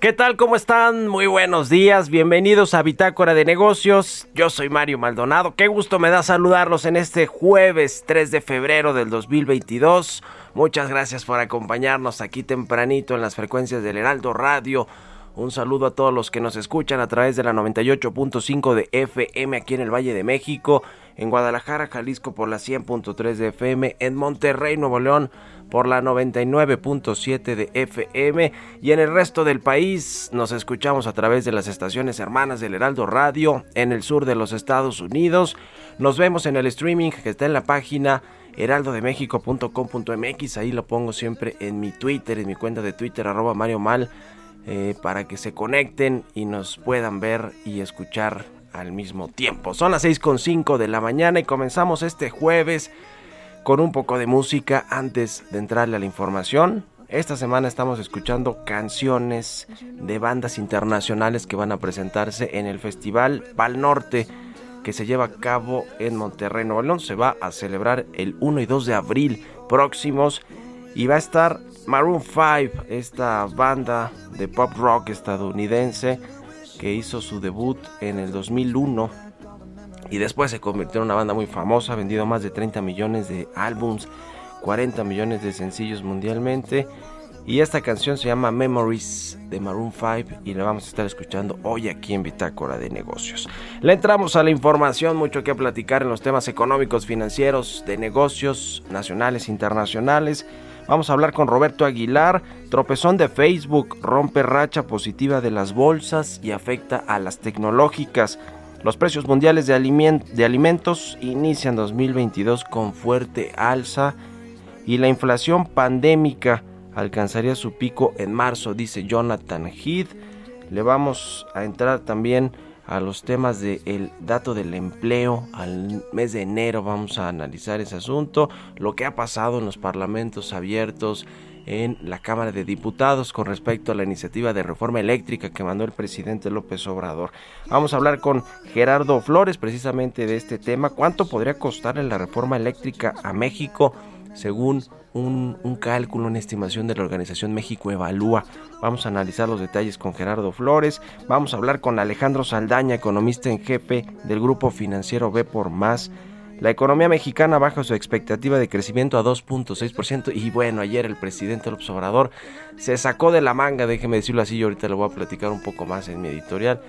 ¿Qué tal? ¿Cómo están? Muy buenos días. Bienvenidos a Bitácora de Negocios. Yo soy Mario Maldonado. Qué gusto me da saludarlos en este jueves 3 de febrero del 2022. Muchas gracias por acompañarnos aquí tempranito en las frecuencias del Heraldo Radio. Un saludo a todos los que nos escuchan a través de la 98.5 de FM aquí en el Valle de México, en Guadalajara, Jalisco por la 100.3 de FM, en Monterrey, Nuevo León por la 99.7 de FM y en el resto del país nos escuchamos a través de las estaciones hermanas del Heraldo Radio en el sur de los Estados Unidos. Nos vemos en el streaming que está en la página heraldodemexico.com.mx, ahí lo pongo siempre en mi Twitter, en mi cuenta de Twitter arroba Mario Mal eh, para que se conecten y nos puedan ver y escuchar al mismo tiempo. Son las 6.5 de la mañana y comenzamos este jueves con un poco de música antes de entrarle a la información. Esta semana estamos escuchando canciones de bandas internacionales que van a presentarse en el Festival Pal Norte que se lleva a cabo en Monterrey, Nuevo León. Se va a celebrar el 1 y 2 de abril próximos y va a estar Maroon 5, esta banda de pop rock estadounidense que hizo su debut en el 2001 y después se convirtió en una banda muy famosa, ha vendido más de 30 millones de álbums, 40 millones de sencillos mundialmente. Y esta canción se llama Memories de Maroon 5 y la vamos a estar escuchando hoy aquí en Bitácora de Negocios. Le entramos a la información, mucho que platicar en los temas económicos, financieros, de negocios nacionales, internacionales. Vamos a hablar con Roberto Aguilar. Tropezón de Facebook rompe racha positiva de las bolsas y afecta a las tecnológicas. Los precios mundiales de, de alimentos inician 2022 con fuerte alza y la inflación pandémica alcanzaría su pico en marzo, dice Jonathan Heath. Le vamos a entrar también a los temas del dato del empleo. Al mes de enero vamos a analizar ese asunto, lo que ha pasado en los parlamentos abiertos en la Cámara de Diputados con respecto a la iniciativa de reforma eléctrica que mandó el presidente López Obrador. Vamos a hablar con Gerardo Flores precisamente de este tema. ¿Cuánto podría costar la reforma eléctrica a México según un, cálculo, una estimación de la organización México Evalúa. Vamos a analizar los detalles con Gerardo Flores. Vamos a hablar con Alejandro Saldaña, economista en jefe del grupo financiero B por Más. La economía mexicana baja su expectativa de crecimiento a 2.6% y bueno, ayer el presidente López Obrador se sacó de la manga, déjeme decirlo así, yo ahorita lo voy a platicar un poco más en mi editorial,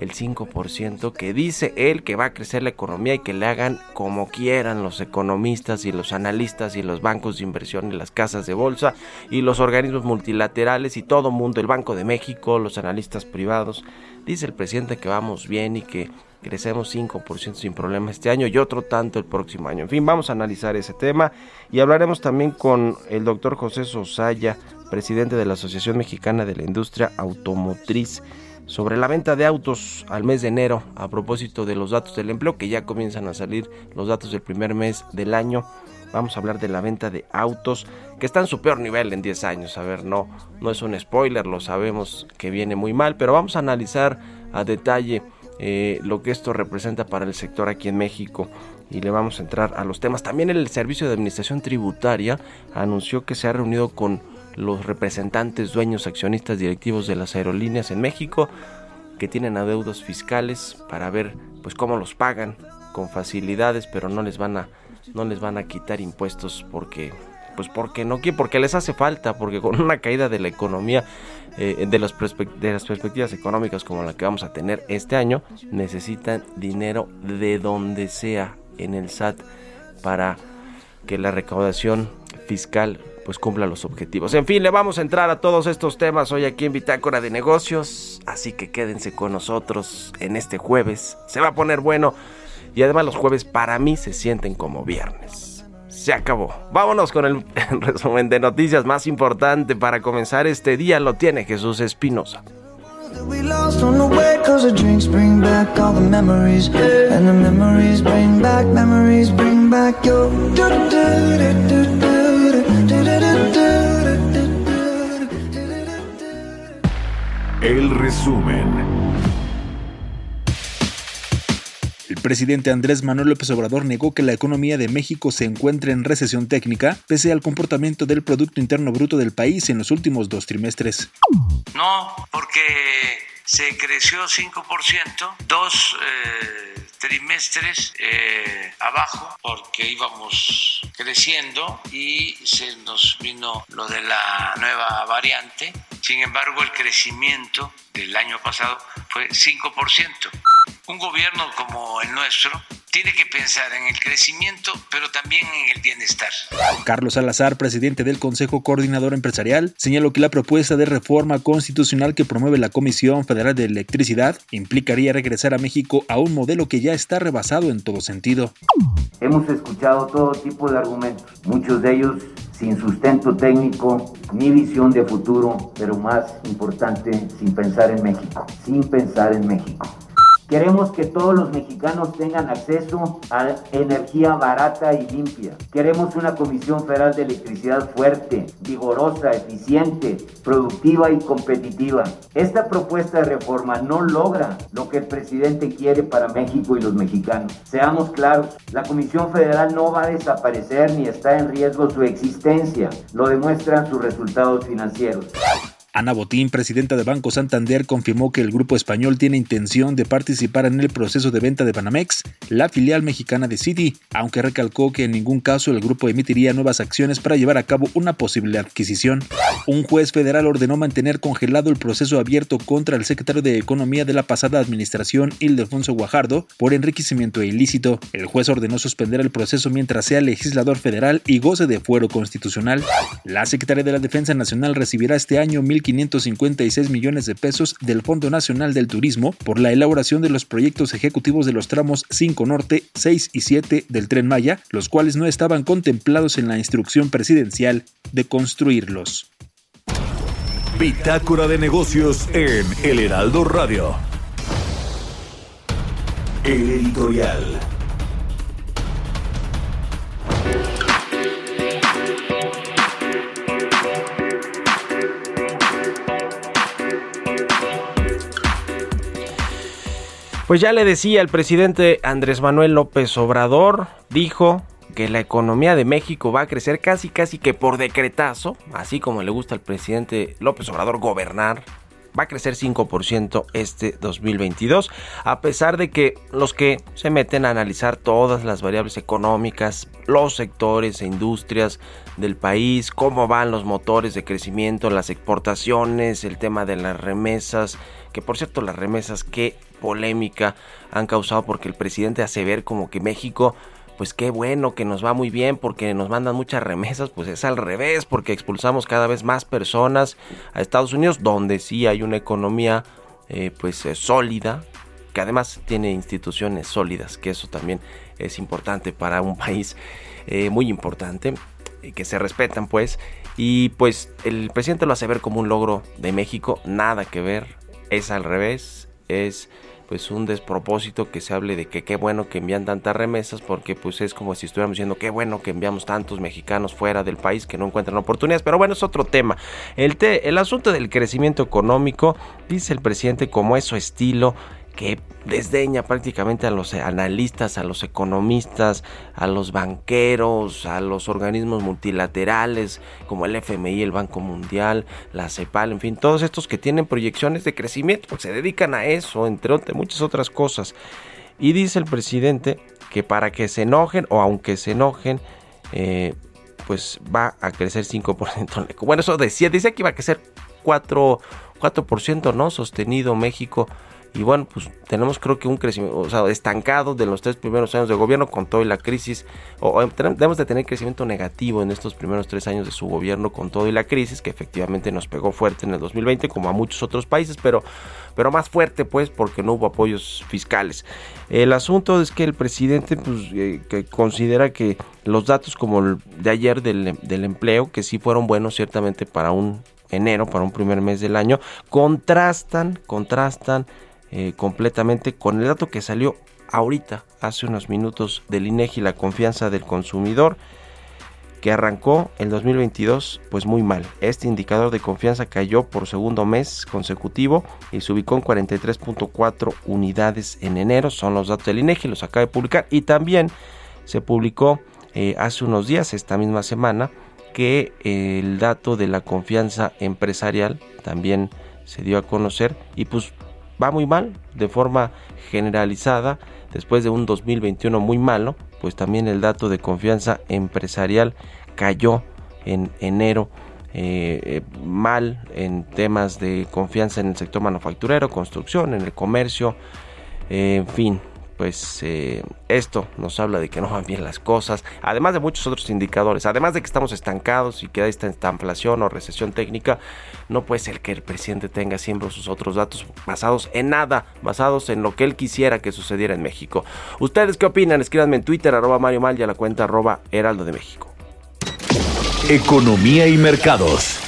el 5% que dice él que va a crecer la economía y que le hagan como quieran los economistas y los analistas y los bancos de inversión y las casas de bolsa y los organismos multilaterales y todo mundo, el Banco de México, los analistas privados. Dice el presidente que vamos bien y que crecemos 5% sin problema este año y otro tanto el próximo año. En fin, vamos a analizar ese tema y hablaremos también con el doctor José Sosaya, presidente de la Asociación Mexicana de la Industria Automotriz sobre la venta de autos al mes de enero a propósito de los datos del empleo que ya comienzan a salir los datos del primer mes del año Vamos a hablar de la venta de autos que está en su peor nivel en 10 años. A ver, no, no es un spoiler, lo sabemos que viene muy mal, pero vamos a analizar a detalle eh, lo que esto representa para el sector aquí en México y le vamos a entrar a los temas. También el Servicio de Administración Tributaria anunció que se ha reunido con los representantes, dueños, accionistas, directivos de las aerolíneas en México que tienen adeudos fiscales para ver pues cómo los pagan con facilidades, pero no les van a no les van a quitar impuestos porque pues porque no porque les hace falta, porque con una caída de la economía, eh, de, las de las perspectivas económicas como la que vamos a tener este año, necesitan dinero de donde sea en el SAT para que la recaudación fiscal pues cumpla los objetivos. En fin, le vamos a entrar a todos estos temas hoy aquí en Bitácora de Negocios, así que quédense con nosotros en este jueves. Se va a poner bueno y además los jueves para mí se sienten como viernes se acabó. Vámonos con el, resumen de noticias más importante para comenzar este día. Lo tiene Jesús Espinosa. El resumen. El presidente Andrés Manuel López Obrador negó que la economía de México se encuentre en recesión técnica, pese al comportamiento del Producto Interno Bruto del país en los últimos dos trimestres. No, porque se creció 5%, dos eh, trimestres eh, abajo, porque íbamos creciendo y se nos vino lo de la nueva variante. Sin embargo, el crecimiento del año pasado fue 5%. Un gobierno como el nuestro tiene que pensar en el crecimiento, pero también en el bienestar. Carlos Salazar, presidente del Consejo Coordinador Empresarial, señaló que la propuesta de reforma constitucional que promueve la Comisión Federal de Electricidad implicaría regresar a México a un modelo que ya está rebasado en todo sentido. Hemos escuchado todo tipo de argumentos, muchos de ellos sin sustento técnico ni visión de futuro, pero más importante, sin pensar en México, sin pensar en México. Queremos que todos los mexicanos tengan acceso a energía barata y limpia. Queremos una Comisión Federal de Electricidad fuerte, vigorosa, eficiente, productiva y competitiva. Esta propuesta de reforma no logra lo que el presidente quiere para México y los mexicanos. Seamos claros, la Comisión Federal no va a desaparecer ni está en riesgo su existencia. Lo demuestran sus resultados financieros. Ana Botín, presidenta de Banco Santander, confirmó que el grupo español tiene intención de participar en el proceso de venta de Banamex, la filial mexicana de Citi, aunque recalcó que en ningún caso el grupo emitiría nuevas acciones para llevar a cabo una posible adquisición. Un juez federal ordenó mantener congelado el proceso abierto contra el secretario de Economía de la pasada administración, Ildefonso Guajardo, por enriquecimiento ilícito. El juez ordenó suspender el proceso mientras sea legislador federal y goce de fuero constitucional. La secretaria de la Defensa Nacional recibirá este año mil 556 millones de pesos del Fondo Nacional del Turismo por la elaboración de los proyectos ejecutivos de los tramos 5 Norte, 6 y 7 del Tren Maya, los cuales no estaban contemplados en la instrucción presidencial de construirlos. Bitácora de negocios en El Heraldo Radio. El editorial. Pues ya le decía el presidente Andrés Manuel López Obrador, dijo que la economía de México va a crecer casi casi que por decretazo, así como le gusta al presidente López Obrador gobernar, va a crecer 5% este 2022, a pesar de que los que se meten a analizar todas las variables económicas, los sectores e industrias del país, cómo van los motores de crecimiento, las exportaciones, el tema de las remesas, que por cierto las remesas qué polémica han causado porque el presidente hace ver como que México pues qué bueno que nos va muy bien porque nos mandan muchas remesas, pues es al revés, porque expulsamos cada vez más personas a Estados Unidos, donde sí hay una economía eh, pues eh, sólida, que además tiene instituciones sólidas, que eso también es importante para un país eh, muy importante, que se respetan pues, y pues el presidente lo hace ver como un logro de México, nada que ver, es al revés, es pues un despropósito que se hable de que qué bueno que envían tantas remesas porque pues es como si estuviéramos diciendo qué bueno que enviamos tantos mexicanos fuera del país que no encuentran oportunidades, pero bueno, es otro tema. El, el asunto del crecimiento económico, dice el presidente como es su estilo, que desdeña prácticamente a los analistas, a los economistas, a los banqueros, a los organismos multilaterales como el FMI, el Banco Mundial, la CEPAL, en fin, todos estos que tienen proyecciones de crecimiento, pues se dedican a eso, entre otras, muchas otras cosas. Y dice el presidente que para que se enojen o aunque se enojen, eh, pues va a crecer 5%. Bueno, eso decía, dice que iba a crecer 4, 4% ¿no? Sostenido México y bueno, pues tenemos creo que un crecimiento, o sea, estancado de los tres primeros años de gobierno con todo y la crisis, o, debemos de tener crecimiento negativo en estos primeros tres años de su gobierno con todo y la crisis, que efectivamente nos pegó fuerte en el 2020 como a muchos otros países, pero, pero más fuerte pues porque no hubo apoyos fiscales. El asunto es que el presidente pues eh, que considera que los datos como el de ayer del, del empleo, que sí fueron buenos ciertamente para un enero, para un primer mes del año, contrastan, contrastan eh, completamente con el dato que salió ahorita, hace unos minutos, del INEGI, la confianza del consumidor, que arrancó el 2022 pues muy mal. Este indicador de confianza cayó por segundo mes consecutivo y se ubicó en 43.4 unidades en enero, son los datos del INEGI, los acaba de publicar y también se publicó eh, hace unos días, esta misma semana, que el dato de la confianza empresarial también se dio a conocer y pues va muy mal de forma generalizada después de un 2021 muy malo, pues también el dato de confianza empresarial cayó en enero eh, eh, mal en temas de confianza en el sector manufacturero, construcción, en el comercio, eh, en fin, pues esto nos habla de que no van bien las cosas, además de muchos otros indicadores, además de que estamos estancados y que hay esta inflación o recesión técnica, no puede ser que el presidente tenga siempre sus otros datos basados en nada, basados en lo que él quisiera que sucediera en México. ¿Ustedes qué opinan? Escríbanme en Twitter, arroba Mario Mal y a la cuenta arroba Heraldo de México. Economía y mercados.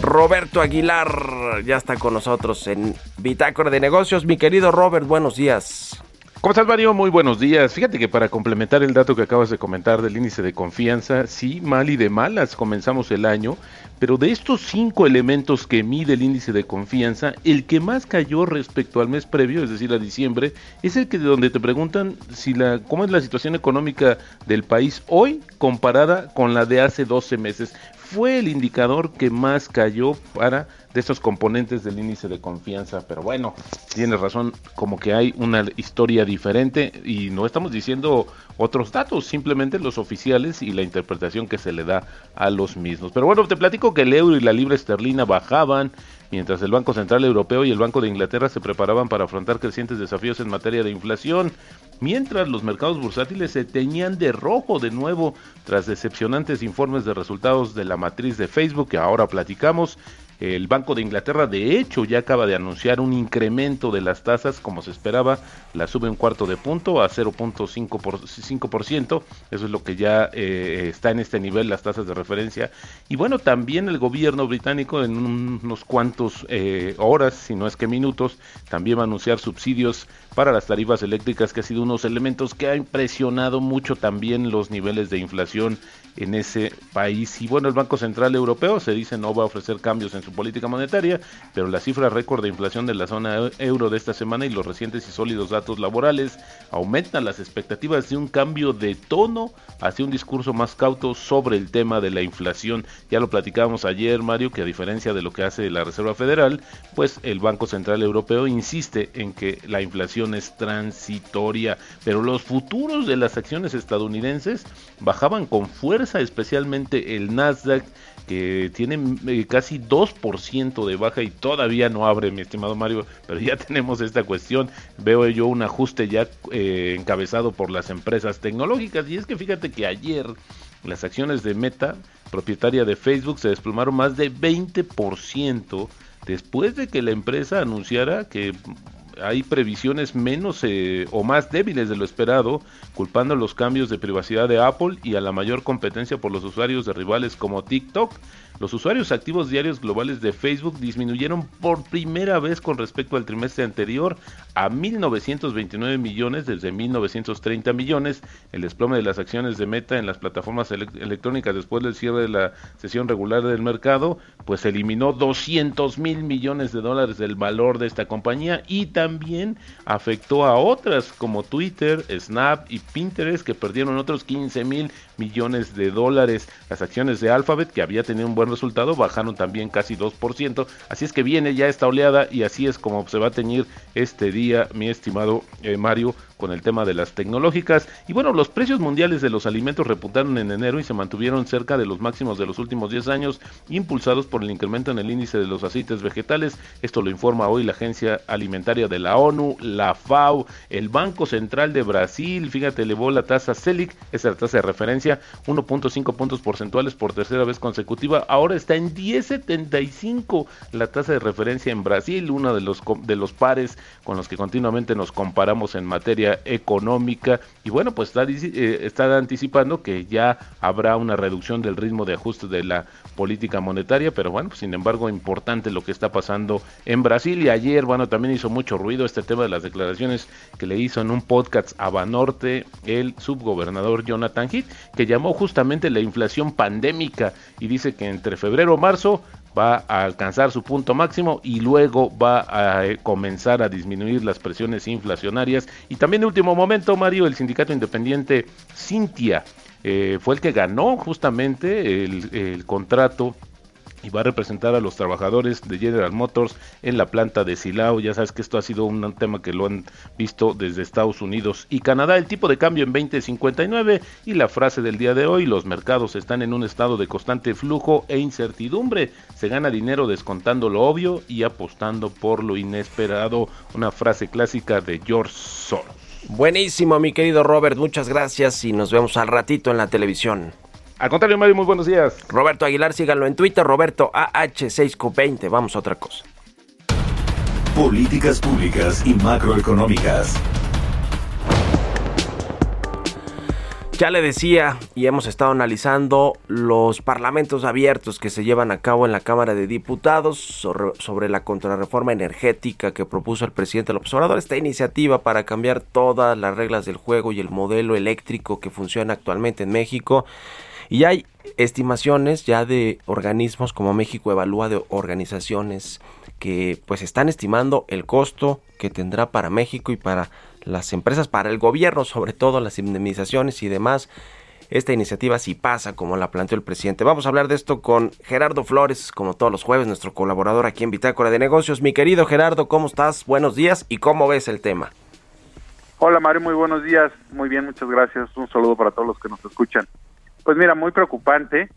Roberto Aguilar ya está con nosotros en Bitácora de Negocios. Mi querido Robert, buenos días. ¿Cómo estás, Mario? Muy buenos días. Fíjate que para complementar el dato que acabas de comentar del índice de confianza, sí, mal y de malas comenzamos el año, pero de estos cinco elementos que mide el índice de confianza, el que más cayó respecto al mes previo, es decir, a diciembre, es el que de donde te preguntan si la, cómo es la situación económica del país hoy comparada con la de hace 12 meses fue el indicador que más cayó para de estos componentes del índice de confianza. Pero bueno, tienes razón, como que hay una historia diferente y no estamos diciendo otros datos, simplemente los oficiales y la interpretación que se le da a los mismos. Pero bueno, te platico que el euro y la libra esterlina bajaban mientras el Banco Central Europeo y el Banco de Inglaterra se preparaban para afrontar crecientes desafíos en materia de inflación, mientras los mercados bursátiles se teñían de rojo de nuevo tras decepcionantes informes de resultados de la matriz de Facebook que ahora platicamos el Banco de Inglaterra, de hecho, ya acaba de anunciar un incremento de las tasas, como se esperaba, la sube un cuarto de punto a 0.5%, eso es lo que ya eh, está en este nivel, las tasas de referencia. Y bueno, también el gobierno británico en unos cuantos eh, horas, si no es que minutos, también va a anunciar subsidios para las tarifas eléctricas, que ha sido unos elementos que ha impresionado mucho también los niveles de inflación en ese país. Y bueno, el Banco Central Europeo se dice no va a ofrecer cambios en su política monetaria, pero la cifra récord de inflación de la zona euro de esta semana y los recientes y sólidos datos laborales aumentan las expectativas de un cambio de tono hacia un discurso más cauto sobre el tema de la inflación. Ya lo platicábamos ayer, Mario, que a diferencia de lo que hace la Reserva Federal, pues el Banco Central Europeo insiste en que la inflación es transitoria, pero los futuros de las acciones estadounidenses bajaban con fuerza especialmente el Nasdaq, que tiene eh, casi 2% de baja y todavía no abre, mi estimado Mario, pero ya tenemos esta cuestión. Veo yo un ajuste ya eh, encabezado por las empresas tecnológicas. Y es que fíjate que ayer las acciones de Meta, propietaria de Facebook, se desplomaron más de 20% después de que la empresa anunciara que hay previsiones menos eh, o más débiles de lo esperado, culpando los cambios de privacidad de Apple y a la mayor competencia por los usuarios de rivales como TikTok. Los usuarios activos diarios globales de Facebook disminuyeron por primera vez con respecto al trimestre anterior a 1.929 millones desde 1.930 millones. El desplome de las acciones de Meta en las plataformas electrónicas después del cierre de la sesión regular del mercado, pues eliminó 200 mil millones de dólares del valor de esta compañía y también afectó a otras como Twitter, Snap y Pinterest que perdieron otros 15 mil millones de dólares. Las acciones de Alphabet, que había tenido un buen resultado, bajaron también casi 2%. Así es que viene ya esta oleada y así es como se va a teñir este día, mi estimado eh, Mario, con el tema de las tecnológicas. Y bueno, los precios mundiales de los alimentos repuntaron en enero y se mantuvieron cerca de los máximos de los últimos 10 años, impulsados por el incremento en el índice de los aceites vegetales. Esto lo informa hoy la Agencia Alimentaria de la ONU, la FAO, el Banco Central de Brasil. Fíjate, elevó la tasa CELIC, esa es la tasa de referencia, 1.5 puntos porcentuales por tercera vez consecutiva. Ahora está en 10.75 la tasa de referencia en Brasil, uno de los, de los pares con los que continuamente nos comparamos en materia económica. Y bueno, pues está, eh, está anticipando que ya habrá una reducción del ritmo de ajuste de la política monetaria, pero bueno, pues, sin embargo importante lo que está pasando en Brasil. Y ayer, bueno, también hizo mucho ruido este tema de las declaraciones que le hizo en un podcast a Banorte el subgobernador Jonathan Heath, que llamó justamente la inflación pandémica. Y dice que entre febrero y marzo va a alcanzar su punto máximo y luego va a eh, comenzar a disminuir las presiones inflacionarias. Y también último momento, Mario, el sindicato independiente Cintia eh, fue el que ganó justamente el contrato y va a representar a los trabajadores de General Motors en la planta de Silao. Ya sabes que esto ha sido un tema que lo han visto desde Estados Unidos y Canadá. El tipo de cambio en 2059 y la frase del día de hoy, los mercados están en un estado de constante flujo e incertidumbre. Se gana dinero descontando lo obvio y apostando por lo inesperado. Una frase clásica de George Soros. Buenísimo, mi querido Robert. Muchas gracias y nos vemos al ratito en la televisión. Al contrario, Mario, muy buenos días. Roberto Aguilar, síganlo en Twitter, Roberto AH6Q20. Vamos a otra cosa. Políticas públicas y macroeconómicas. Ya le decía y hemos estado analizando los parlamentos abiertos que se llevan a cabo en la Cámara de Diputados sobre, la contrarreforma energética que propuso el presidente López Obrador. Esta iniciativa para cambiar todas las reglas del juego y el modelo eléctrico que funciona actualmente en México y hay estimaciones ya de organismos como México Evalúa de organizaciones que pues están estimando el costo que tendrá para México y para las empresas, para el gobierno, sobre todo las indemnizaciones y demás. Esta iniciativa si pasa como la planteó el presidente. Vamos a hablar de esto con Gerardo Flores, como todos los jueves, nuestro colaborador aquí en Bitácora de Negocios. Mi querido Gerardo, ¿cómo estás? Buenos días y cómo ves el tema. Hola Mario, muy buenos días. Muy bien, muchas gracias. Un saludo para todos los que nos escuchan. Pues mira, muy preocupante.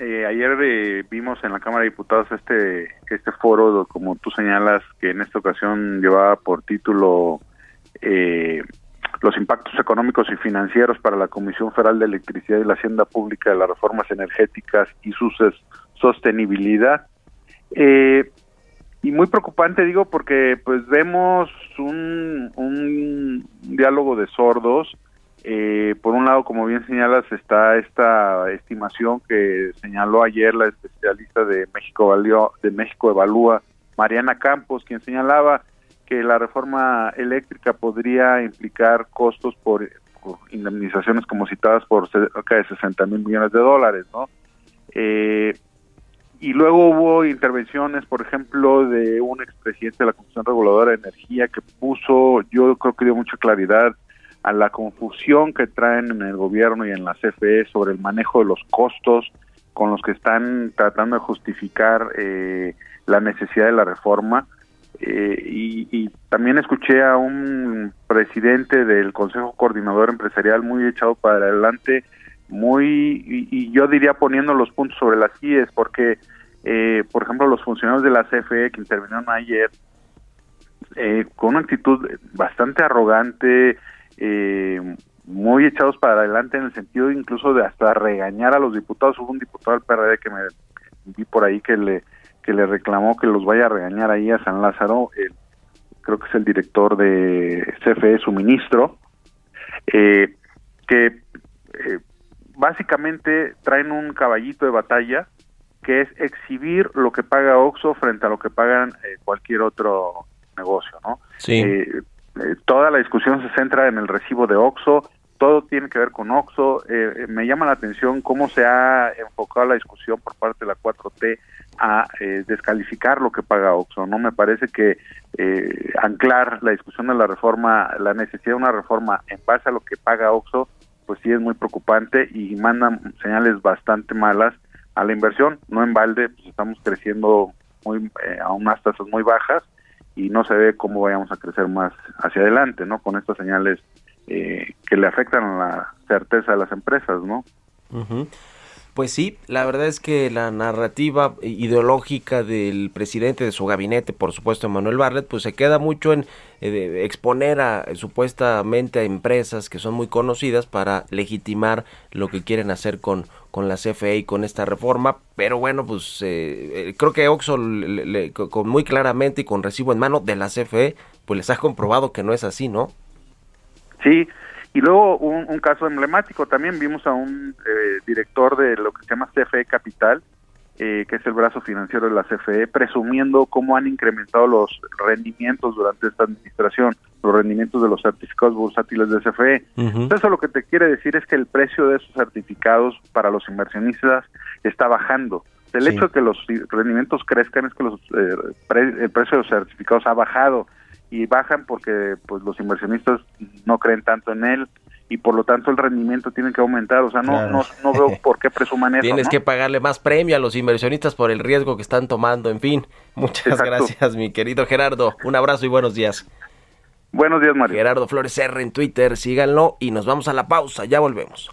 Eh, ayer eh, vimos en la Cámara de Diputados este este foro, como tú señalas, que en esta ocasión llevaba por título eh, los impactos económicos y financieros para la Comisión Federal de Electricidad y la Hacienda Pública de las reformas energéticas y su sostenibilidad. y muy preocupante digo porque pues vemos un diálogo de sordos eh, por un lado, como bien señalas, está esta estimación que señaló ayer la especialista de México, de México Evalúa, Mariana Campos, quien señalaba que la reforma eléctrica podría implicar costos por, indemnizaciones como citadas por cerca de 60 mil millones de dólares, ¿no? Eh, y luego hubo intervenciones, por ejemplo, de un expresidente de la Comisión Reguladora de Energía que puso, yo creo que dio mucha claridad a la confusión que traen en el gobierno y en la CFE sobre el manejo de los costos con los que están tratando de justificar eh, la necesidad de la reforma. Eh, y, también escuché a un presidente del Consejo Coordinador Empresarial muy echado para adelante, muy, y, yo diría poniendo los puntos sobre las IES, porque, eh, por ejemplo, los funcionarios de la CFE que intervinieron ayer, con una actitud bastante arrogante, eh, muy echados para adelante en el sentido incluso de hasta regañar a los diputados. Hubo un diputado del PRD que me vi por ahí que le que le reclamó que los vaya a regañar ahí a San Lázaro. creo que es el director de CFE Suministro, eh, que eh, básicamente traen un caballito de batalla que es exhibir lo que paga Oxxo frente a lo que pagan eh, cualquier otro negocio, ¿no? Sí. Eh, toda la discusión se centra en el recibo de Oxxo, todo tiene que ver con Oxxo. Eh, eh, me llama la atención cómo se ha enfocado la discusión por parte de la 4T a eh, descalificar lo que paga Oxxo. No me parece que eh, anclar la discusión de la reforma, la necesidad de una reforma en base a lo que paga Oxxo, pues sí es muy preocupante y mandan señales bastante malas a la inversión. No en balde, pues estamos creciendo muy eh, a unas tasas muy bajas y no se ve cómo vayamos a crecer más hacia adelante, ¿no? Con estas señales eh, que le afectan a la certeza de las empresas, ¿no? Ujú. Pues sí, la verdad es que la narrativa ideológica del presidente de su gabinete, por supuesto, Manuel Barlet, pues se queda mucho en eh, exponer a eh, supuestamente a empresas que son muy conocidas para legitimar lo que quieren hacer con, con la CFE y con esta reforma. Pero bueno, pues eh, eh, creo que Oxxo le- le- co- con muy claramente y con recibo en mano de la CFE, pues les ha comprobado que no es así, ¿no? Sí, y luego un, un caso emblemático, también vimos a un eh, director de lo que se llama CFE Capital, eh, que es el brazo financiero de la CFE, presumiendo cómo han incrementado los rendimientos durante esta administración, los rendimientos de los certificados bursátiles de CFE. Entonces, Eso lo que te quiere decir es que el precio de esos certificados para los inversionistas está bajando. El Sí. hecho de que los rendimientos crezcan es que los, eh, pre- el precio de los certificados ha bajado y bajan porque pues los inversionistas no creen tanto en él y por lo tanto el rendimiento tiene que aumentar. O sea, no, Claro. no, no veo por qué presuman eso. Tienes ¿no? que pagarle más premio a los inversionistas por el riesgo que están tomando. En fin, muchas Exacto. gracias, mi querido Gerardo. Un abrazo y buenos días. Buenos días, Mario. Gerardo Flores R en Twitter, síganlo y nos vamos a la pausa. Ya volvemos.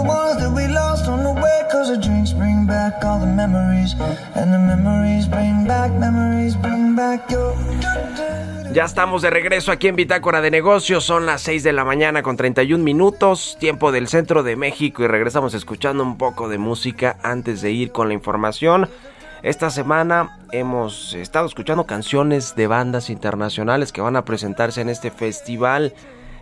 Ya estamos de regreso aquí en Bitácora de Negocios. Son las 6 de la mañana con 31 minutos, tiempo del centro de México. Y regresamos escuchando un poco de música antes de ir con la información. Esta semana hemos estado escuchando canciones de bandas internacionales que van a presentarse en este festival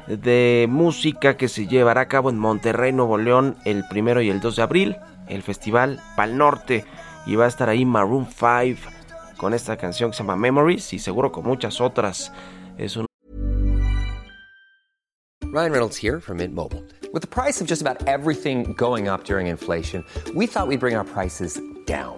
de música que se llevará a cabo en Monterrey, Nuevo León, el primero y el 2 de abril. El festival Pal Norte. Y va a estar ahí Maroon 5 con esta canción que se llama Memories y seguro con muchas otras. Es un Ryan Reynolds here from Mint Mobile. With the price of just about everything going up during inflation, we thought we'd bring our prices down.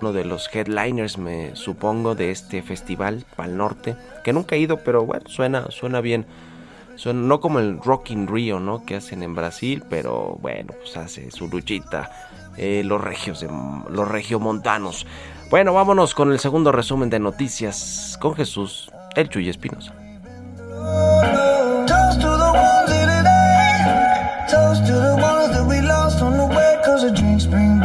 uno de los headliners, me supongo, de este festival Pal Norte, que nunca he ido, pero bueno, suena, suena bien. No como el Rock in Rio, ¿no? Que hacen en Brasil, pero bueno, pues hace su luchita eh, los regios, de, los regiomontanos. Bueno, vámonos con el segundo resumen de noticias con Jesús, el Chuy Espinosa.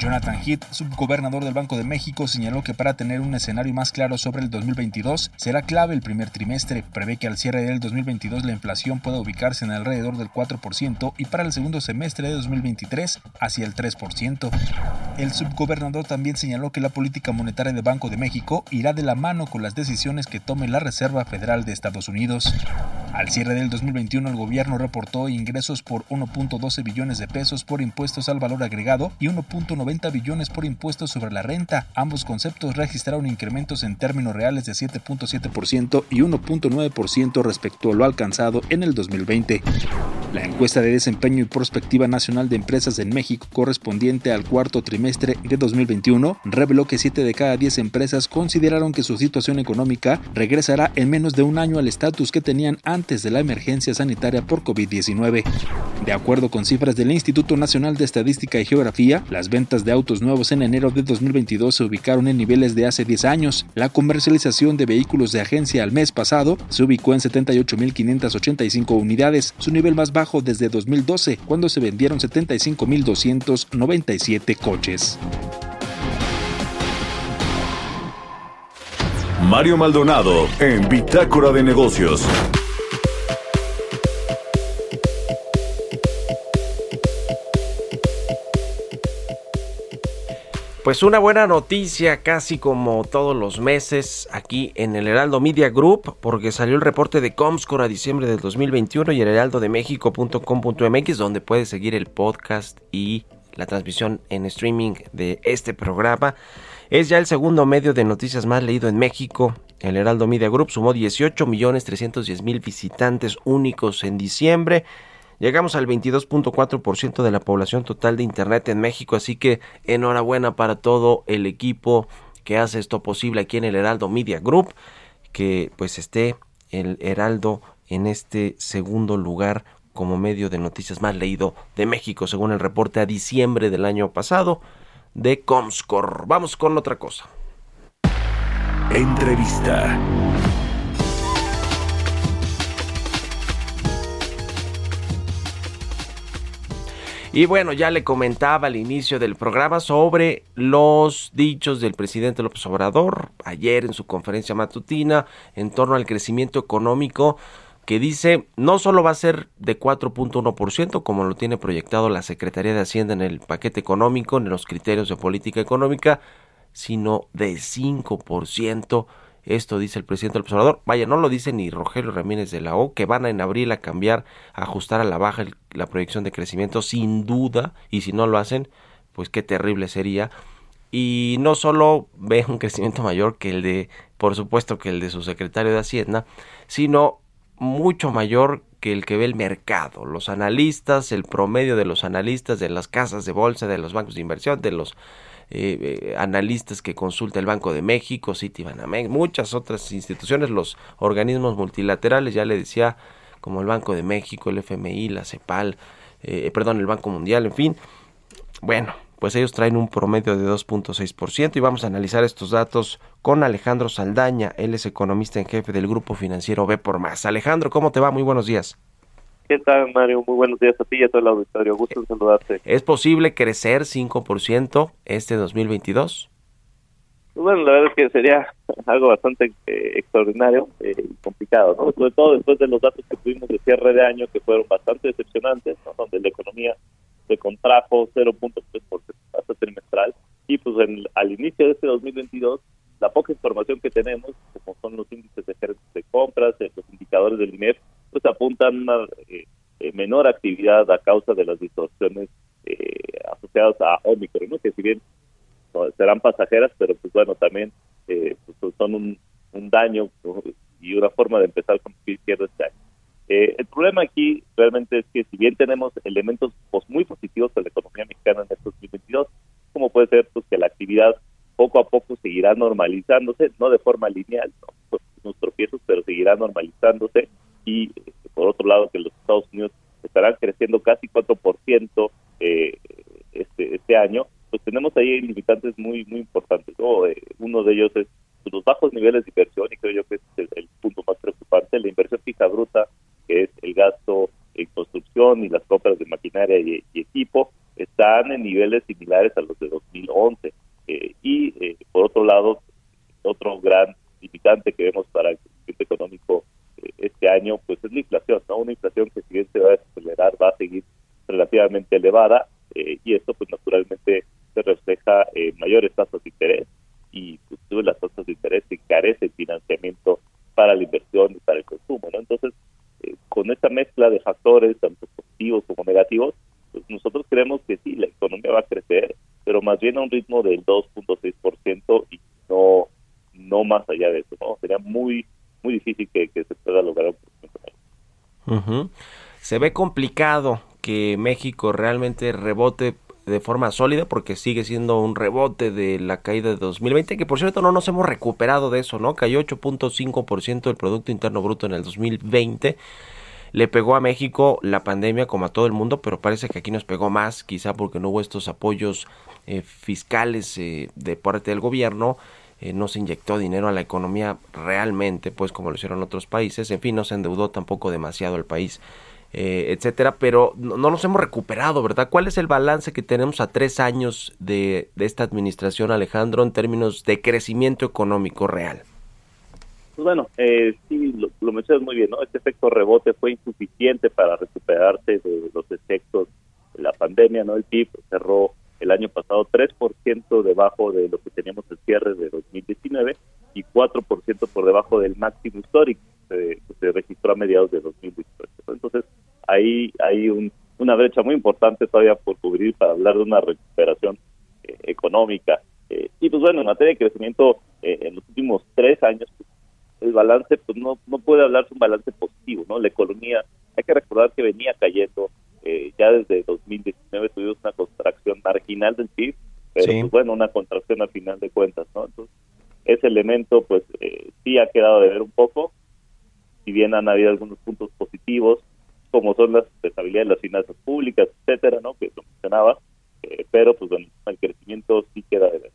Jonathan Heath, subgobernador del Banco de México, señaló que para tener un escenario más claro sobre el 2022 será clave el primer trimestre. Prevé que al cierre del 2022 la inflación pueda ubicarse en alrededor del 4% y para el segundo semestre de 2023 hacia el 3%. El subgobernador también señaló que la política monetaria del Banco de México irá de la mano con las decisiones que tome la Reserva Federal de Estados Unidos. Al cierre del 2021 el gobierno reportó ingresos por 1.12 billones de pesos por impuestos al valor agregado y 1.9 billones por impuestos sobre la renta. Ambos conceptos registraron incrementos en términos reales de 7.7% y 1.9% respecto a lo alcanzado en el 2020. La encuesta de desempeño y prospectiva nacional de empresas en México correspondiente al cuarto trimestre de 2021 reveló que 7 de cada 10 empresas consideraron que su situación económica regresará en menos de un año al estatus que tenían antes de la emergencia sanitaria por COVID-19. De acuerdo con cifras del Instituto Nacional de Estadística y Geografía, las ventas de autos nuevos en enero de 2022 se ubicaron en niveles de hace 10 años. La comercialización de vehículos de agencia al mes pasado se ubicó en 78.585 unidades, su nivel más bajo desde 2012, cuando se vendieron 75.297 coches. Mario Maldonado en Bitácora de Negocios. Pues una buena noticia casi como todos los meses aquí en el Heraldo Media Group porque salió el reporte de Comscore a diciembre del 2021 y el heraldodemexico.com.mx donde puedes seguir el podcast y la transmisión en streaming de este programa. Es ya el segundo medio de noticias más leído en México. El Heraldo Media Group sumó 18 millones 310 mil visitantes únicos en diciembre Llegamos al 22.4% de la población total de Internet en México, así que enhorabuena para todo el equipo que hace esto posible aquí en el Heraldo Media Group, que pues esté el Heraldo en este segundo lugar como medio de noticias más leído de México, según el reporte a diciembre del año pasado de Comscore. Vamos con otra cosa. Entrevista. Y bueno, ya le comentaba al inicio del programa sobre los dichos del presidente López Obrador ayer en su conferencia matutina en torno al crecimiento económico que dice no solo va a ser de 4.1% como lo tiene proyectado la Secretaría de Hacienda en el paquete económico, en los criterios de política económica, sino de 5%. Esto dice el presidente del observador. Vaya, no lo dice ni Rogelio Ramírez de la O, que van en abril a cambiar, a ajustar a la baja la proyección de crecimiento, sin duda. Y si no lo hacen, pues qué terrible sería. Y no solo ve un crecimiento mayor que el de, por supuesto, que el de su secretario de Hacienda, sino mucho mayor que el que ve el mercado. Los analistas, el promedio de los analistas de las casas de bolsa, de los bancos de inversión, de los eh, eh, analistas que consulta el Banco de México, Citibanamex, muchas otras instituciones, los organismos multilaterales, ya le decía, como el Banco de México, el FMI, la CEPAL, eh, perdón, el Banco Mundial, en fin. Bueno, pues ellos traen un promedio de 2.6% y vamos a analizar estos datos con Alejandro Saldaña, él es economista en jefe del grupo financiero B por Más. Alejandro, ¿cómo te va? Muy buenos días. ¿Qué tal, Mario? Muy buenos días a ti y a todo el auditorio. Gusto en saludarte. ¿Es posible crecer 5% este 2022? Pues bueno, la verdad es que sería algo bastante eh, extraordinario eh, y complicado, ¿no? Sobre todo después de los datos que tuvimos de cierre de año, que fueron bastante decepcionantes, ¿no? Donde la economía se contrajo 0.3% hasta trimestral. Y pues al inicio de este 2022, la poca información que tenemos, como son los índices de, de compras, eh, los indicadores del INEF, pues apuntan una eh, eh, menor actividad a causa de las distorsiones eh, asociadas a Omicron, que si bien serán pasajeras, pero pues bueno, también pues, son un, daño y una forma de empezar con pie izquierdo este año. Eh, el problema aquí realmente es que si bien tenemos elementos pues, muy positivos de la economía mexicana en estos 2022, como puede ser pues, que la actividad poco a poco seguirá normalizándose, no de forma lineal, ¿no? pues unos tropiezos, pero seguirá normalizándose y por otro lado que los Estados Unidos estarán creciendo casi 4% eh, este, este año, pues tenemos ahí limitantes muy muy importantes. Eh, uno de ellos es los bajos niveles de inversión y creo yo que es el, punto más preocupante. La inversión fija bruta, que es el gasto en construcción y las compras de maquinaria y, equipo, están en niveles similares a los de 2011. Eh, y eh, por otro lado, otro gran limitante que vemos para el crecimiento económico este año, pues es la inflación, ¿no? Una inflación que si bien se va a acelerar, va a seguir relativamente elevada y esto pues naturalmente se refleja en mayores tasas de interés y pues, las tasas de interés que carece el financiamiento para la inversión y para el consumo. ¿no? Entonces, eh, con esta mezcla de factores, tanto positivos como negativos, pues nosotros creemos que sí, la economía va a crecer, pero más bien a un ritmo del 2.6% y no no más allá de eso. ¿no? Sería muy muy difícil que, se pueda lograr un Se ve complicado que México realmente rebote de forma sólida porque sigue siendo un rebote de la caída de 2020 que por cierto no nos hemos recuperado de eso, ¿no? Cayó 8.5% del Producto Interno Bruto en el 2020. Le pegó a México la pandemia como a todo el mundo, pero parece que aquí nos pegó más, quizá porque no hubo estos apoyos eh, fiscales eh, de parte del gobierno. Eh, no se inyectó dinero a la economía realmente, pues como lo hicieron otros países. En fin, no se endeudó tampoco demasiado el país eh, etcétera, pero no, nos hemos recuperado, ¿verdad? ¿Cuál es el balance que tenemos a tres años de, esta administración, Alejandro, en términos de crecimiento económico real? Pues bueno, eh, sí, lo, mencionas muy bien, ¿no? Este efecto rebote fue insuficiente para recuperarse de los efectos de la pandemia, ¿no? El PIB cerró el año pasado 3% debajo de lo que teníamos el cierre de 2019 y 4% por debajo del máximo histórico que se registró a mediados de 2018. Ahí hay un, una brecha muy importante todavía por cubrir para hablar de una recuperación eh, económica. Eh, y pues bueno, en materia de crecimiento, eh, en los últimos tres años, pues, el balance, pues no, no puede hablarse de un balance positivo, ¿no? La economía, hay que recordar que venía cayendo, ya desde 2019 tuvimos una contracción marginal del PIB, pero pues bueno, una contracción al final de cuentas, ¿no? Entonces, ese elemento, pues sí ha quedado de ver un poco, si bien han habido algunos puntos positivos, como son las estabilidad de las finanzas públicas, etcétera, ¿no? Que lo mencionaba, eh, pero pues el crecimiento sí queda de ver.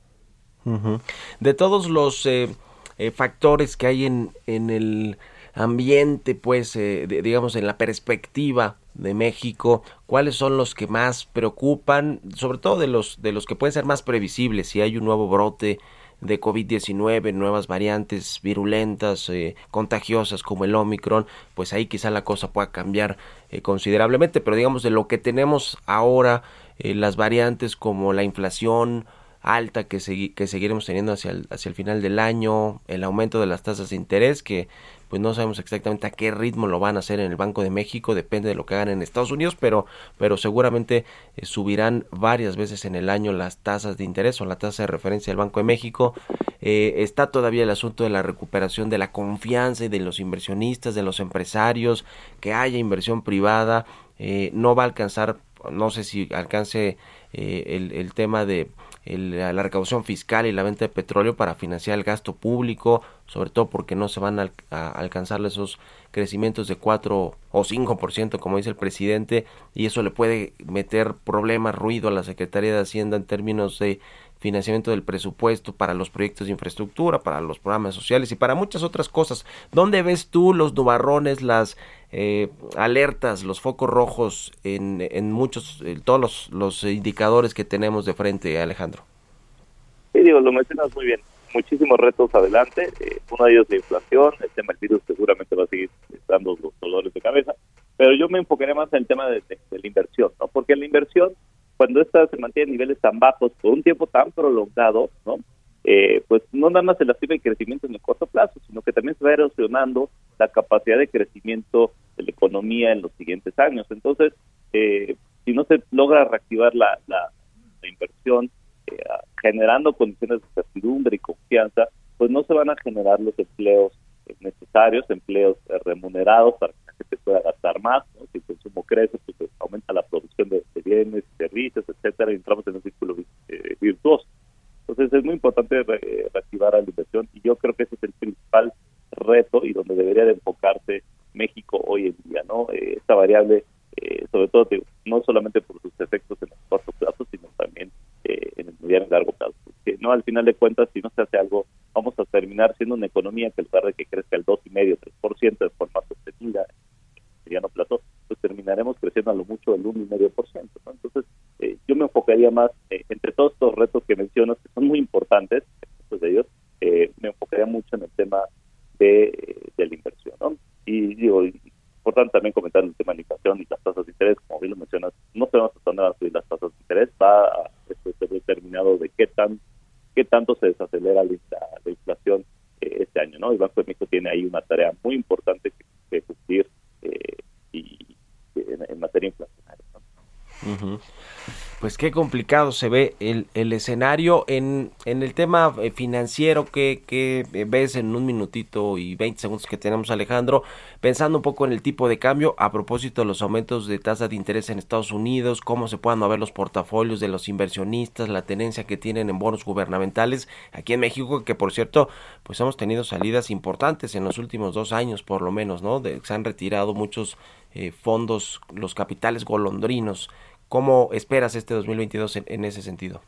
De todos los eh, eh, factores que hay en, en el ambiente, pues, digamos, en la perspectiva de México, cuáles son los que más preocupan, sobre todo de los de los que pueden ser más previsibles, si hay un nuevo brote de COVID-19, nuevas variantes virulentas, eh, contagiosas como el Omicron, pues ahí quizá la cosa pueda cambiar eh, considerablemente, pero digamos de lo que tenemos ahora, eh, las variantes como la inflación alta que, que seguiremos teniendo hacia el, hacia el final del año, el aumento de las tasas de interés que pues no sabemos exactamente a qué ritmo lo van a hacer en el Banco de México, depende de lo que hagan en Estados Unidos, pero, pero seguramente eh, subirán varias veces en el año las tasas de interés o la tasa de referencia del Banco de México. Eh, está todavía el asunto de la recuperación de la confianza y de los inversionistas, de los empresarios, que haya inversión privada, eh, no va a alcanzar, no sé si alcance el, el tema de la recaudación fiscal y la venta de petróleo para financiar el gasto público, sobre todo porque no se van a, alcanzar esos crecimientos de 4 o 5%, como dice el presidente, y eso le puede meter problemas, ruido a la Secretaría de Hacienda en términos de financiamiento del presupuesto para los proyectos de infraestructura, para los programas sociales y para muchas otras cosas. ¿Dónde ves tú los nubarrones, las eh, alertas, los focos rojos en, en muchos, todos los, los, indicadores que tenemos de frente, Alejandro? Sí, digo, lo mencionas muy bien. Muchísimos retos adelante. Eh, uno de ellos la inflación, el tema del virus seguramente va a seguir dando los dolores de cabeza. Pero yo me enfocaré más en el tema de, la inversión, ¿no? Porque la inversión cuando esta se mantiene a niveles tan bajos por un tiempo tan prolongado, ¿no? Eh, pues no nada más se lastima el crecimiento en el corto plazo, sino que también se va erosionando la capacidad de crecimiento de la economía en los siguientes años. Entonces, eh, si no se logra reactivar la, la, inversión, eh, generando condiciones de certidumbre y confianza, pues no se van a generar los empleos necesarios, empleos remunerados para que la gente pueda gastar más, si el consumo crece, pues aumenta la producción de, bienes, servicios, etcétera, y entramos en un círculo eh, virtuoso. Entonces es muy importante reactivar a la inversión y yo creo que ese es el principal reto y donde debería de enfocarse México hoy en día, ¿no? Eh, esta variable, eh, sobre todo, no solamente por sus efectos en el corto plazo, sino también eh, en el mediano y largo plazo. Porque, no, al final de cuentas, si no se hace algo, vamos a terminar siendo una economía que en lugar de que crezca el 2,5, 3% de forma sostenida en el mediano plazo, pues terminaremos creciendo a lo mucho el 1,5%. ¿no? Entonces, yo me enfocaría más entre todos estos retos que mencionas, que son muy importantes, muchos de ellos, me enfocaría mucho en el tema de, de la inversión. ¿no? Y digo, importante también comentar el tema de la inflación y las tasas de interés, como bien lo mencionas, no sabemos hasta dónde van a subir las tasas de interés, va a ser determinado de qué tan qué tanto se desacelera la, inflación eh, este año, ¿no? El Banco de México tiene ahí una tarea muy importante que, cumplir eh, y, en, materia inflacionaria. ¿no? pues qué complicado se ve el, el escenario en, en el tema eh, financiero que, que ves en un minutito y 20 segundos que tenemos Alejandro, pensando un poco en el tipo de cambio a propósito de los aumentos de tasa de interés en Estados Unidos, cómo se puedan mover los portafolios de los inversionistas, la tenencia que tienen en bonos gubernamentales aquí en México, que por cierto, pues hemos tenido salidas importantes en los últimos dos años por lo menos, ¿no? Se han retirado muchos eh, fondos, los capitales golondrinos ¿Cómo esperas este 2022 en, en, ese sentido?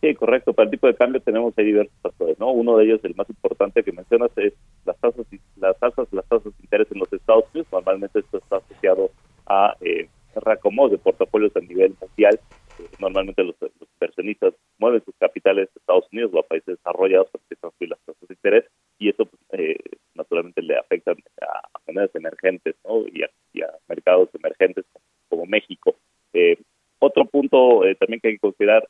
Sí, correcto. Para el tipo de cambio tenemos ahí diversos factores, ¿no? Uno de ellos, el más importante que mencionas, es las tasas, las tasas, las tasas de interés en los Estados Unidos. Normalmente esto está asociado a eh, de portafolios a nivel mundial. Eh, normalmente los, inversionistas mueven sus capitales a Estados Unidos o a países desarrollados para que subir las tasas de interés y eso eh, naturalmente le afecta a, monedas emergentes ¿no? y, a, mercados emergentes como México. Eh, otro punto eh, también que hay que considerar,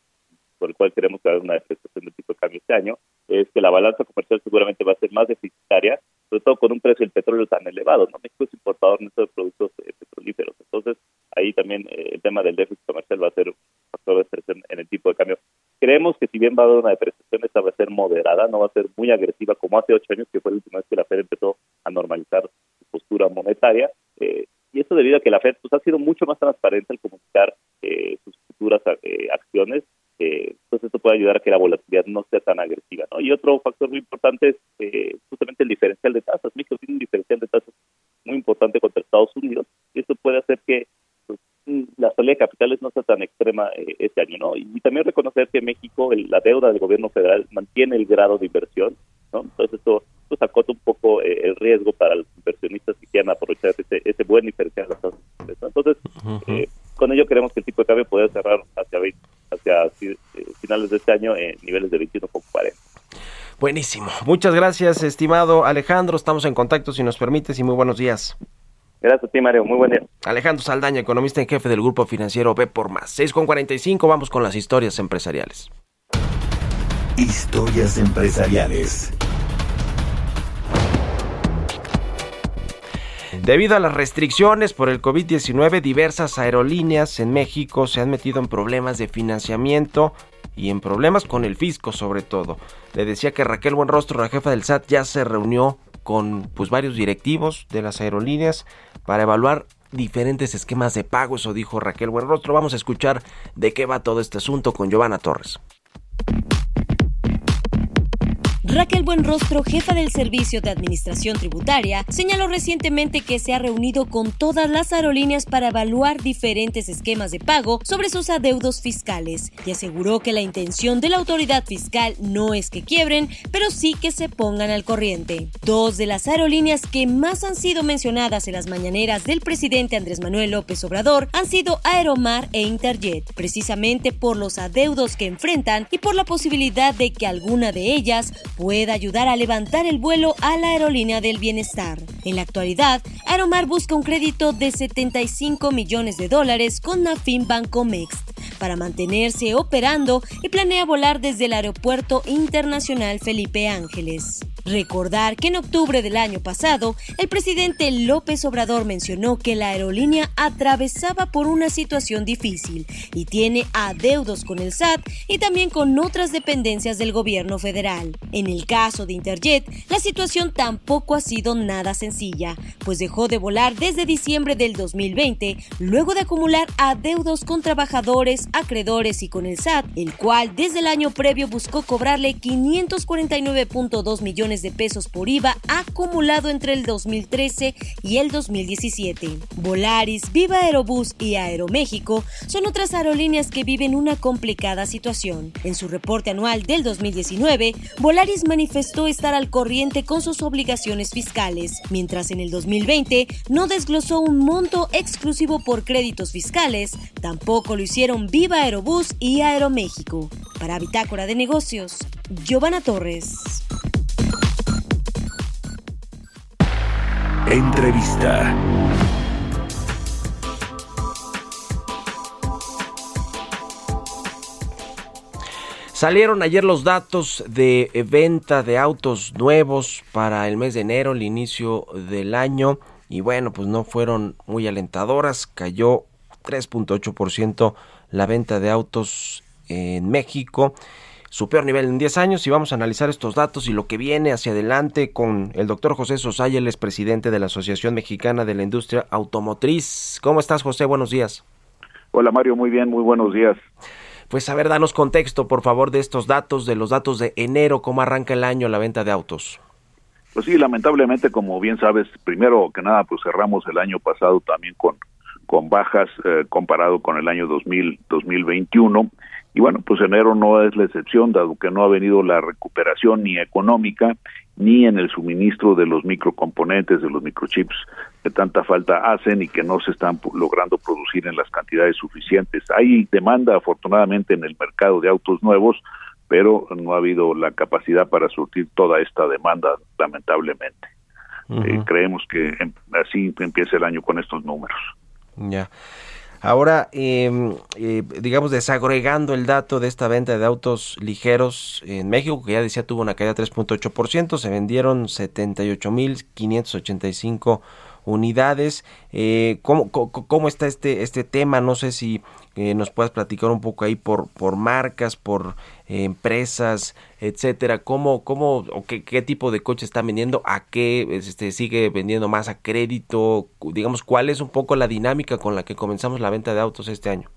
por el cual queremos dar una depreciación del tipo de cambio este año, es que la balanza comercial seguramente va a ser más deficitaria, sobre todo con un precio del petróleo tan elevado. ¿no? México es importador neto de productos eh, petrolíferos, entonces ahí también el tema del déficit comercial va a ser un factor de expresión en el tipo de cambio. Creemos que si bien va a haber una depreciación, esta va a ser moderada, no va a ser muy agresiva como hace ocho años, que fue la última vez que la Fed empezó a normalizar su postura monetaria. Eh, y eso debido a que la Fed pues, ha sido mucho más transparente al comunicar eh, futuras eh, acciones, eh, entonces esto puede ayudar a que la volatilidad no sea tan agresiva. ¿no? Y otro factor muy importante es justamente el diferencial de tasas. México tiene un diferencial de tasas muy importante contra Estados Unidos y esto puede hacer que pues, la salida de capitales no sea tan extrema este año. ¿no? Y, también reconocer que México, la deuda del gobierno federal mantiene el grado de inversión, ¿no? entonces esto pues acota un poco eh, el riesgo para los inversionistas que quieran aprovechar ese, ese buen diferencial de tasas Entonces, eh, con ello queremos que el tipo de cambio pueda cerrar hacia, hacia eh, finales de este año en niveles de 21,40. Buenísimo. Muchas gracias, estimado Alejandro. Estamos en contacto, si nos permites, y muy buenos días. Gracias a ti, Mario. Muy buen día. Alejandro Saldaña, economista en jefe del grupo financiero B por Más. 6,45, vamos con las historias empresariales. Historias empresariales. Debido a las restricciones por el COVID-19, diversas aerolíneas en México se han metido en problemas de financiamiento y en problemas con el fisco sobre todo. Le decía que Raquel Buenrostro, la jefa del SAT, ya se reunió con pues varios directivos de las aerolíneas para evaluar diferentes esquemas de pago, eso dijo Raquel Buenrostro. Vamos a escuchar de qué va todo este asunto con Giovanna Torres. Raquel Buenrostro, jefa del Servicio de Administración Tributaria, señaló recientemente que se ha reunido con todas las aerolíneas para evaluar diferentes esquemas de pago sobre sus adeudos fiscales y aseguró que la intención de la autoridad fiscal no es que quiebren, pero sí que se pongan al corriente. Dos de las aerolíneas que más han sido mencionadas en las mañaneras del presidente Andrés Manuel López Obrador han sido Aeromar e Interjet, precisamente por los adeudos que enfrentan y por la posibilidad de que alguna de ellas pueda ayudar a levantar el vuelo a la aerolínea del bienestar. En la actualidad, Aeromar busca un crédito de 75 millones de dólares con Nafin Bancomext para mantenerse operando y planea volar desde el Aeropuerto Internacional Felipe Ángeles. Recordar que en octubre del año pasado, el presidente López Obrador mencionó que la aerolínea atravesaba por una situación difícil y tiene adeudos con el SAT y también con otras dependencias del gobierno federal. En el caso de Interjet, la situación tampoco ha sido nada sencilla, pues dejó de volar desde diciembre del 2020, luego de acumular adeudos con trabajadores, acreedores y con el SAT, el cual desde el año previo buscó cobrarle 549.2 millones de pesos por IVA acumulado entre el 2013 y el 2017. Volaris, Viva Aerobús y Aeroméxico son otras aerolíneas que viven una complicada situación. En su reporte anual del 2019, Volaris manifestó estar al corriente con sus obligaciones fiscales, mientras en el 2020 no desglosó un monto exclusivo por créditos fiscales, tampoco lo hicieron Viva Aerobús y Aeroméxico. Para Bitácora de Negocios, Giovanna Torres. Entrevista. Salieron ayer los datos de venta de autos nuevos para el mes de enero, el inicio del año, y bueno, pues no fueron muy alentadoras, cayó 3.8% la venta de autos en México, su peor nivel en 10 años y vamos a analizar estos datos y lo que viene hacia adelante con el doctor José Sosaya, el presidente de la Asociación Mexicana de la Industria Automotriz. ¿Cómo estás, José? Buenos días. Hola, Mario. Muy bien, muy buenos días. Pues a ver, danos contexto, por favor, de estos datos, de los datos de enero, cómo arranca el año la venta de autos. Pues sí, lamentablemente, como bien sabes, primero que nada, pues cerramos el año pasado también con, con bajas eh, comparado con el año 2000, 2021. Y bueno, pues enero no es la excepción, dado que no ha venido la recuperación ni económica ni en el suministro de los microcomponentes, de los microchips que tanta falta hacen y que no se están logrando producir en las cantidades suficientes. Hay demanda, afortunadamente, en el mercado de autos nuevos, pero no ha habido la capacidad para surtir toda esta demanda, lamentablemente. Eh, creemos que em, así empieza el año con estos números. Ya. Ahora, em, eh, digamos, desagregando el dato de esta venta de autos ligeros en México, que ya decía tuvo una caída de 3.8%, se vendieron 78.585 unidades. Eh, ¿cómo, cómo, está este, este tema? No sé si eh, nos puedas platicar un poco ahí por, por marcas, por eh, empresas, etcétera. ¿Cómo, cómo o qué, qué, tipo de coche está vendiendo? ¿A qué este, sigue vendiendo más a crédito? Digamos, ¿cuál es un poco la dinámica con la que comenzamos la venta de autos este año?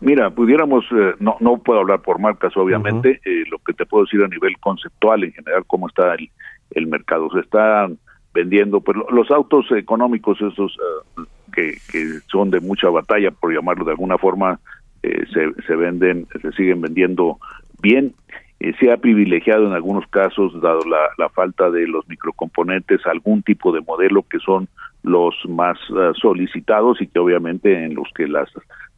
Mira, pudiéramos, eh, no, no puedo hablar por marcas, obviamente, eh, lo que te puedo decir a nivel conceptual en general, cómo está el, el mercado. Se están vendiendo, pues los autos económicos, esos uh, que, que, son de mucha batalla, por llamarlo de alguna forma, eh, se, se venden, se siguen vendiendo bien. Eh, se ha privilegiado en algunos casos, dado la, falta de los microcomponentes, algún tipo de modelo que son los más uh, solicitados y que obviamente en los que las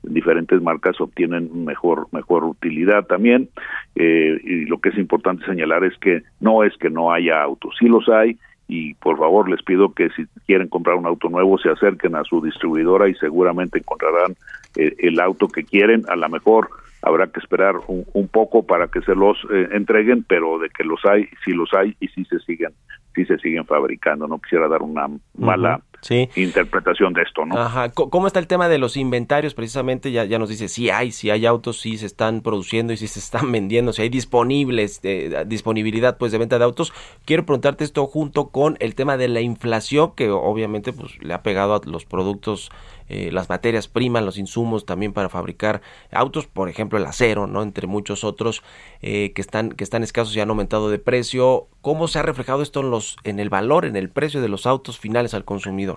diferentes marcas obtienen mejor mejor utilidad también eh, y lo que es importante señalar es que no es que no haya autos sí los hay y por favor les pido que si quieren comprar un auto nuevo se acerquen a su distribuidora y seguramente encontrarán eh, el auto que quieren. A lo mejor habrá que esperar un, un poco para que se los eh, entreguen pero de que los hay sí los hay y sí se siguen sí se siguen fabricando. No quisiera dar una mala uh -huh sí. interpretación de esto, ¿no? Ajá. ¿Cómo está el tema de los inventarios? Precisamente ya, ya nos dice si hay, si hay autos, si se están produciendo y si se están vendiendo, si hay disponibles, eh, disponibilidad pues de venta de autos. Quiero preguntarte esto junto con el tema de la inflación que obviamente pues le ha pegado a los productos eh, las materias primas, los insumos también para fabricar autos, por ejemplo el acero, no entre muchos otros eh, que están que están escasos y han aumentado de precio. ¿Cómo se ha reflejado esto en los en el valor, en el precio de los autos finales al consumidor?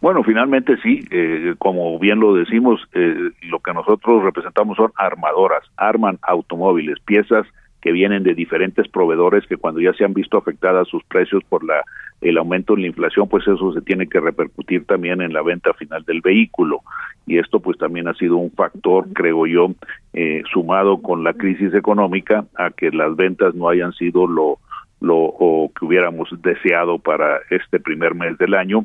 Bueno, finalmente sí, eh, como bien lo decimos, eh, lo que nosotros representamos son armadoras, arman automóviles, piezas que vienen de diferentes proveedores que cuando ya se han visto afectadas sus precios por la el aumento en la inflación, pues eso se tiene que repercutir también en la venta final del vehículo. Y esto pues también ha sido un factor, creo yo, eh, sumado con la crisis económica a que las ventas no hayan sido lo, lo o que hubiéramos deseado para este primer mes del año.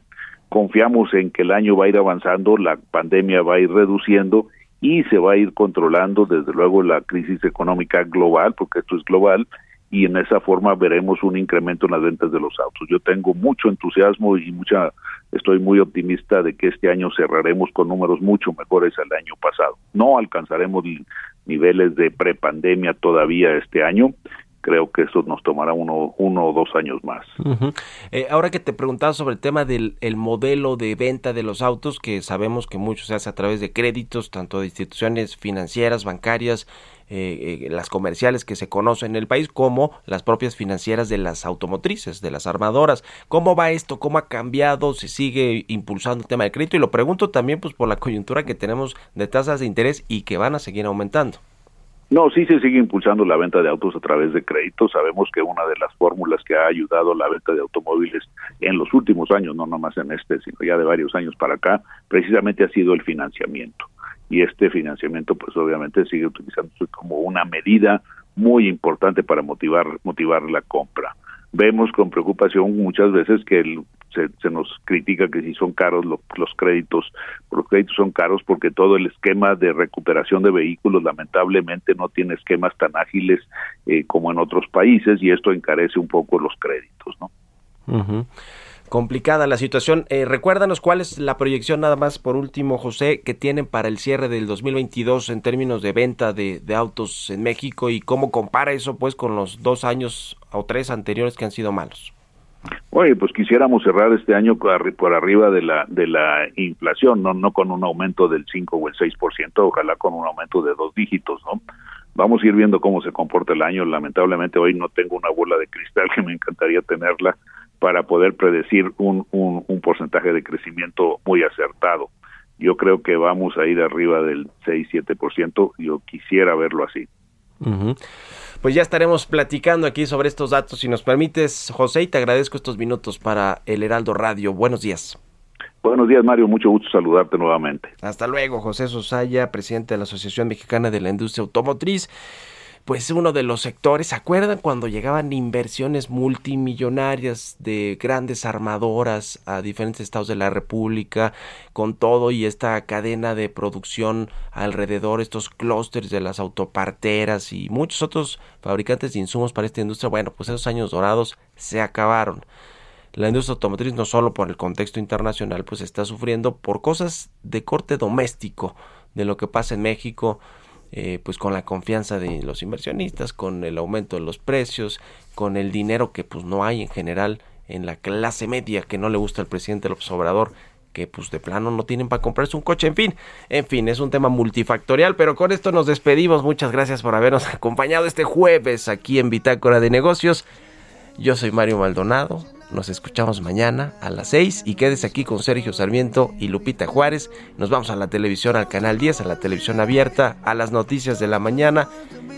Confiamos en que el año va a ir avanzando, la pandemia va a ir reduciendo y se va a ir controlando desde luego la crisis económica global, porque esto es global, y en esa forma veremos un incremento en las ventas de los autos. Yo tengo mucho entusiasmo y mucha estoy muy optimista de que este año cerraremos con números mucho mejores al año pasado. No alcanzaremos niveles de prepandemia todavía este año, creo que eso nos tomará uno, uno o dos años más. Eh, ahora que te preguntaba sobre el tema del modelo de venta de los autos, que sabemos que mucho se hace a través de créditos, tanto de instituciones financieras, bancarias, eh, eh, las comerciales que se conocen en el país, como las propias financieras de las automotrices, de las armadoras. ¿Cómo va esto? ¿Cómo ha cambiado? ¿Se sigue impulsando el tema del crédito? Y lo pregunto también pues por la coyuntura que tenemos de tasas de interés y que van a seguir aumentando. No, sí se sigue impulsando la venta de autos a través de créditos. Sabemos que una de las fórmulas que ha ayudado la venta de automóviles en los últimos años, no nomás en este, sino ya de varios años para acá, precisamente ha sido el financiamiento. Y este financiamiento, pues obviamente sigue utilizándose como una medida muy importante para motivar motivar la compra vemos con preocupación muchas veces que se, nos critica que si son caros los, créditos, los créditos son caros porque todo el esquema de recuperación de vehículos lamentablemente no tiene esquemas tan ágiles eh, como en otros países y esto encarece un poco los créditos, ¿no? complicada la situación. Eh, recuérdanos cuál es la proyección nada más por último, José, que tienen para el cierre del 2022 en términos de venta de, autos en México y cómo compara eso pues con los dos años o tres anteriores que han sido malos. Oye, pues quisiéramos cerrar este año por arriba de la de la inflación, no no con un aumento del 5 o el 6%, ojalá con un aumento de dos dígitos, ¿no? Vamos a ir viendo cómo se comporta el año. Lamentablemente hoy no tengo una bola de cristal que me encantaría tenerla, para poder predecir un, un, porcentaje de crecimiento muy acertado. Yo creo que vamos a ir arriba del 6-7%, yo quisiera verlo así. Pues ya estaremos platicando aquí sobre estos datos. Si nos permites, José, y te agradezco estos minutos para el Heraldo Radio. Buenos días. Buenos días, Mario. Mucho gusto saludarte nuevamente. Hasta luego, José Sosaya, presidente de la Asociación Mexicana de la Industria Automotriz pues uno de los sectores, ¿se acuerdan cuando llegaban inversiones multimillonarias de grandes armadoras a diferentes estados de la República con todo y esta cadena de producción alrededor, estos clústeres de las autoparteras y muchos otros fabricantes de insumos para esta industria? Bueno, pues esos años dorados se acabaron. La industria automotriz no solo por el contexto internacional, pues está sufriendo por cosas de corte doméstico, de lo que pasa en México, eh, pues con la confianza de los inversionistas, con el aumento de los precios, con el dinero que pues no hay en general en la clase media que no le gusta al presidente López Obrador que pues de plano no tienen para comprarse un coche, en fin, en fin, es un tema multifactorial, pero con esto nos despedimos, muchas gracias por habernos acompañado este jueves aquí en Bitácora de Negocios, yo soy Mario Maldonado, nos escuchamos mañana a las 6 y quédese aquí con Sergio Sarmiento y Lupita Juárez. Nos vamos a la televisión, al canal 10, a la televisión abierta, a las noticias de la mañana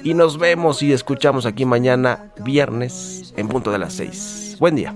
y nos vemos y escuchamos aquí mañana viernes en punto de las 6. Buen día.